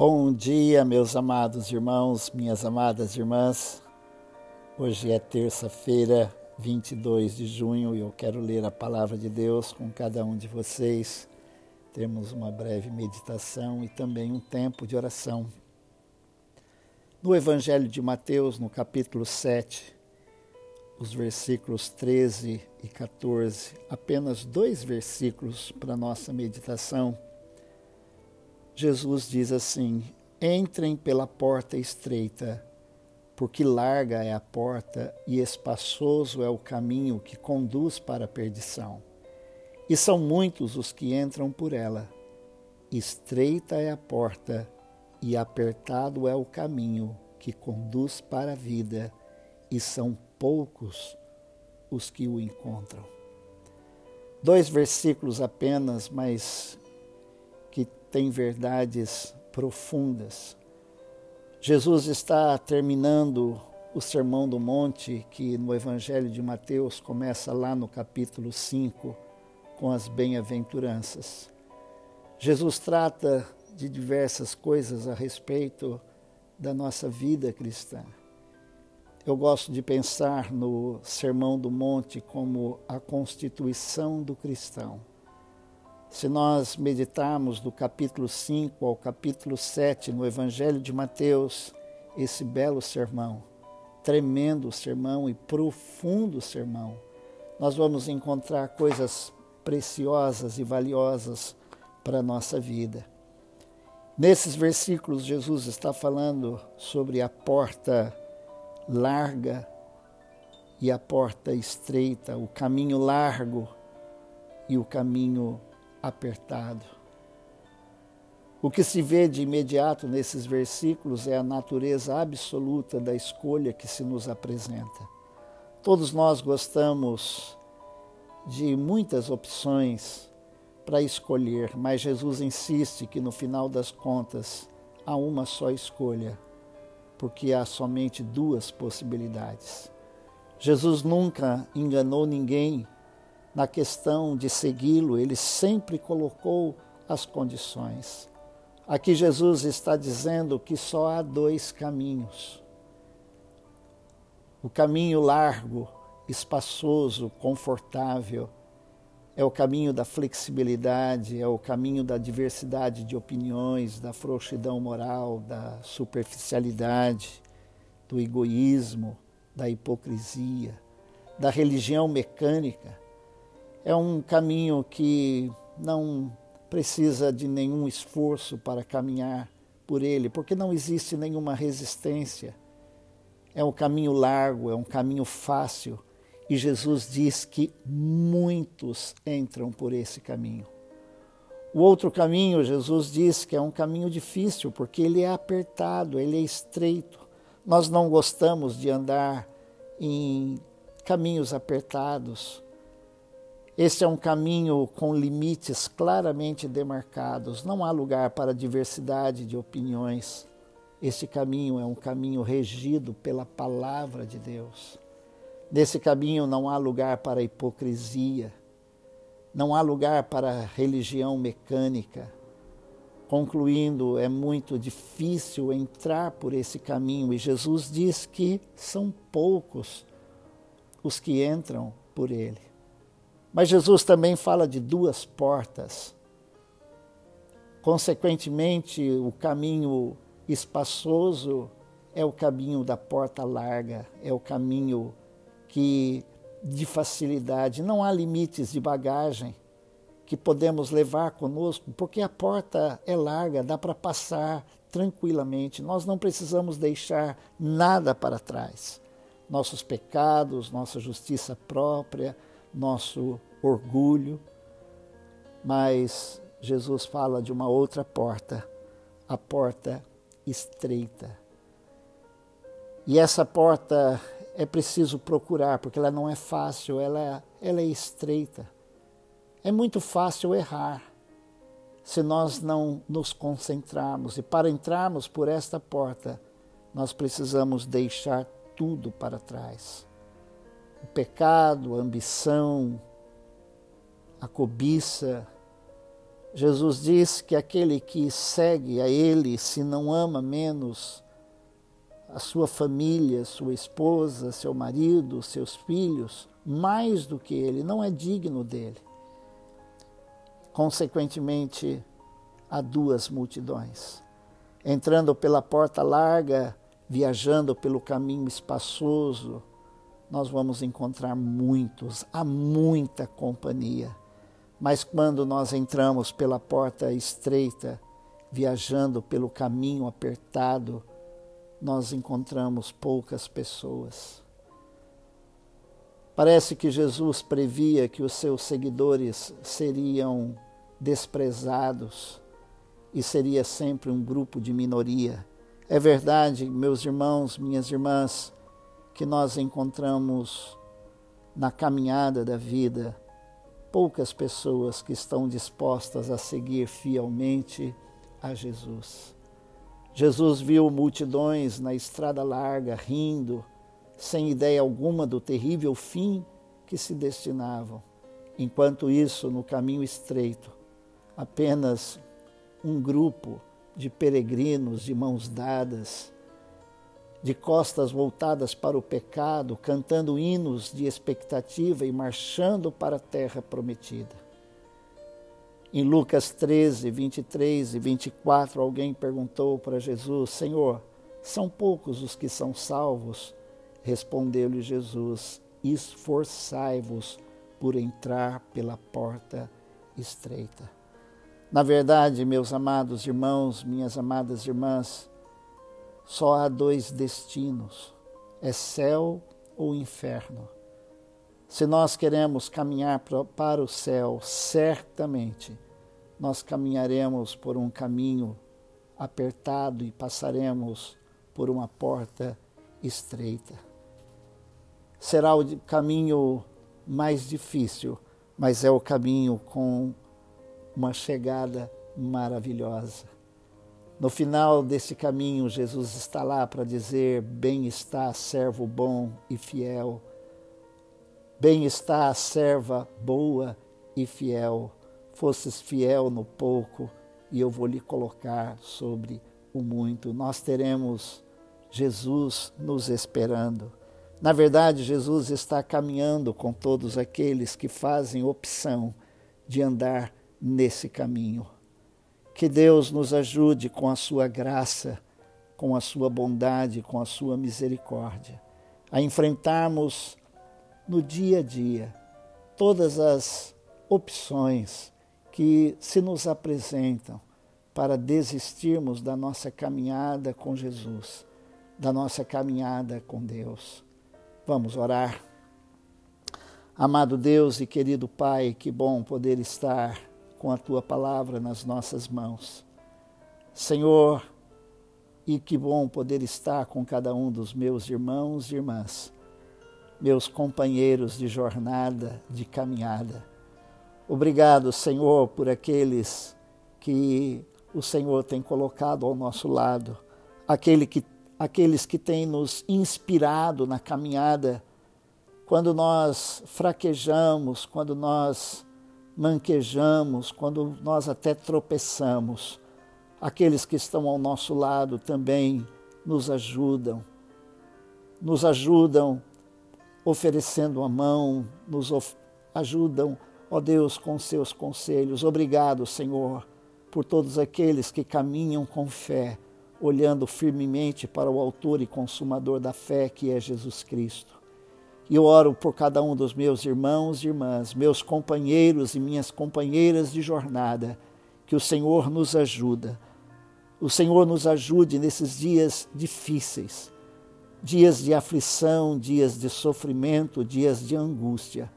Bom dia, meus amados irmãos, minhas amadas irmãs. Hoje é terça-feira, 22 de junho, e eu quero ler a palavra de Deus com cada um de vocês. Temos uma breve meditação e também um tempo de oração. No Evangelho de Mateus, no capítulo 7, os versículos 13 e 14, apenas dois versículos para nossa meditação Jesus diz assim: Entrem pela porta estreita, porque larga é a porta e espaçoso é o caminho que conduz para a perdição. E são muitos os que entram por ela. Estreita é a porta e apertado é o caminho que conduz para a vida, e são poucos os que o encontram. Dois versículos apenas, mas tem verdades profundas. Jesus está terminando o Sermão do Monte, que no Evangelho de Mateus começa lá no capítulo 5, com as bem-aventuranças. Jesus trata de diversas coisas a respeito da nossa vida cristã. Eu gosto de pensar no Sermão do Monte como a constituição do cristão. Se nós meditarmos do capítulo 5 ao capítulo 7 no Evangelho de Mateus, esse belo sermão, tremendo sermão e profundo sermão, nós vamos encontrar coisas preciosas e valiosas para a nossa vida. Nesses versículos, Jesus está falando sobre a porta larga e a porta estreita, o caminho largo e o caminho apertado. O que se vê de imediato nesses versículos é a natureza absoluta da escolha que se nos apresenta. Todos nós gostamos de muitas opções para escolher, mas Jesus insiste que no final das contas há uma só escolha, porque há somente duas possibilidades. Jesus nunca enganou ninguém na questão de segui-lo, ele sempre colocou as condições. Aqui Jesus está dizendo que só há dois caminhos. O caminho largo, espaçoso, confortável, é o caminho da flexibilidade, é o caminho da diversidade de opiniões, da frouxidão moral, da superficialidade, do egoísmo, da hipocrisia, da religião mecânica é um caminho que não precisa de nenhum esforço para caminhar por ele, porque não existe nenhuma resistência. É um caminho largo, é um caminho fácil, e Jesus diz que muitos entram por esse caminho. O outro caminho, Jesus diz que é um caminho difícil, porque ele é apertado, ele é estreito. Nós não gostamos de andar em caminhos apertados. Este é um caminho com limites claramente demarcados. Não há lugar para diversidade de opiniões. Este caminho é um caminho regido pela palavra de Deus. Nesse caminho não há lugar para hipocrisia, não há lugar para religião mecânica. Concluindo, é muito difícil entrar por esse caminho e Jesus diz que são poucos os que entram por ele. Mas Jesus também fala de duas portas. Consequentemente, o caminho espaçoso é o caminho da porta larga, é o caminho que de facilidade, não há limites de bagagem que podemos levar conosco, porque a porta é larga, dá para passar tranquilamente. Nós não precisamos deixar nada para trás. Nossos pecados, nossa justiça própria, nosso orgulho, mas Jesus fala de uma outra porta, a porta estreita. E essa porta é preciso procurar, porque ela não é fácil, ela, ela é estreita. É muito fácil errar se nós não nos concentrarmos. E para entrarmos por esta porta, nós precisamos deixar tudo para trás o pecado, a ambição, a cobiça, Jesus diz que aquele que segue a Ele, se não ama menos a sua família, sua esposa, seu marido, seus filhos, mais do que Ele, não é digno dele. Consequentemente, há duas multidões. Entrando pela porta larga, viajando pelo caminho espaçoso, nós vamos encontrar muitos, há muita companhia. Mas quando nós entramos pela porta estreita, viajando pelo caminho apertado, nós encontramos poucas pessoas. Parece que Jesus previa que os seus seguidores seriam desprezados e seria sempre um grupo de minoria. É verdade, meus irmãos, minhas irmãs, que nós encontramos na caminhada da vida poucas pessoas que estão dispostas a seguir fielmente a Jesus. Jesus viu multidões na estrada larga rindo, sem ideia alguma do terrível fim que se destinavam. Enquanto isso, no caminho estreito, apenas um grupo de peregrinos de mãos dadas, de costas voltadas para o pecado, cantando hinos de expectativa e marchando para a terra prometida. Em Lucas 13, 23 e 24, alguém perguntou para Jesus: Senhor, são poucos os que são salvos? Respondeu-lhe Jesus: Esforçai-vos por entrar pela porta estreita. Na verdade, meus amados irmãos, minhas amadas irmãs, só há dois destinos: é céu ou inferno. Se nós queremos caminhar para o céu, certamente nós caminharemos por um caminho apertado e passaremos por uma porta estreita. Será o caminho mais difícil, mas é o caminho com uma chegada maravilhosa. No final desse caminho, Jesus está lá para dizer: Bem está, servo bom e fiel. Bem está, serva boa e fiel. Fosses fiel no pouco, e eu vou lhe colocar sobre o muito. Nós teremos Jesus nos esperando. Na verdade, Jesus está caminhando com todos aqueles que fazem opção de andar nesse caminho. Que Deus nos ajude com a sua graça, com a sua bondade, com a sua misericórdia, a enfrentarmos no dia a dia todas as opções que se nos apresentam para desistirmos da nossa caminhada com Jesus, da nossa caminhada com Deus. Vamos orar. Amado Deus e querido Pai, que bom poder estar com a tua palavra nas nossas mãos. Senhor, e que bom poder estar com cada um dos meus irmãos e irmãs, meus companheiros de jornada, de caminhada. Obrigado, Senhor, por aqueles que o Senhor tem colocado ao nosso lado, aquele que, aqueles que têm nos inspirado na caminhada, quando nós fraquejamos, quando nós manquejamos, quando nós até tropeçamos, aqueles que estão ao nosso lado também nos ajudam. Nos ajudam oferecendo a mão, nos ajudam, ó Deus, com seus conselhos. Obrigado, Senhor, por todos aqueles que caminham com fé, olhando firmemente para o Autor e Consumador da fé, que é Jesus Cristo. E eu oro por cada um dos meus irmãos e irmãs, meus companheiros e minhas companheiras de jornada, que o Senhor nos ajuda. O Senhor nos ajude nesses dias difíceis, dias de aflição, dias de sofrimento, dias de angústia,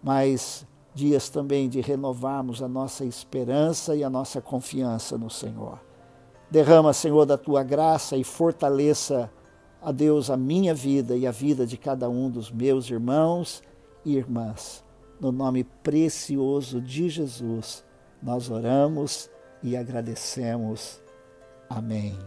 mas dias também de renovarmos a nossa esperança e a nossa confiança no Senhor. Derrama, Senhor, da tua graça e fortaleça a Deus a minha vida e a vida de cada um dos meus irmãos e irmãs. No nome precioso de Jesus, nós oramos e agradecemos. Amém.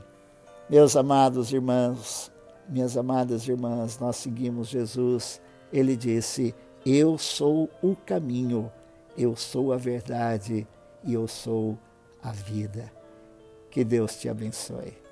Meus amados irmãos, minhas amadas irmãs, nós seguimos Jesus. Ele disse: Eu sou o caminho, eu sou a verdade e eu sou a vida. Que Deus te abençoe.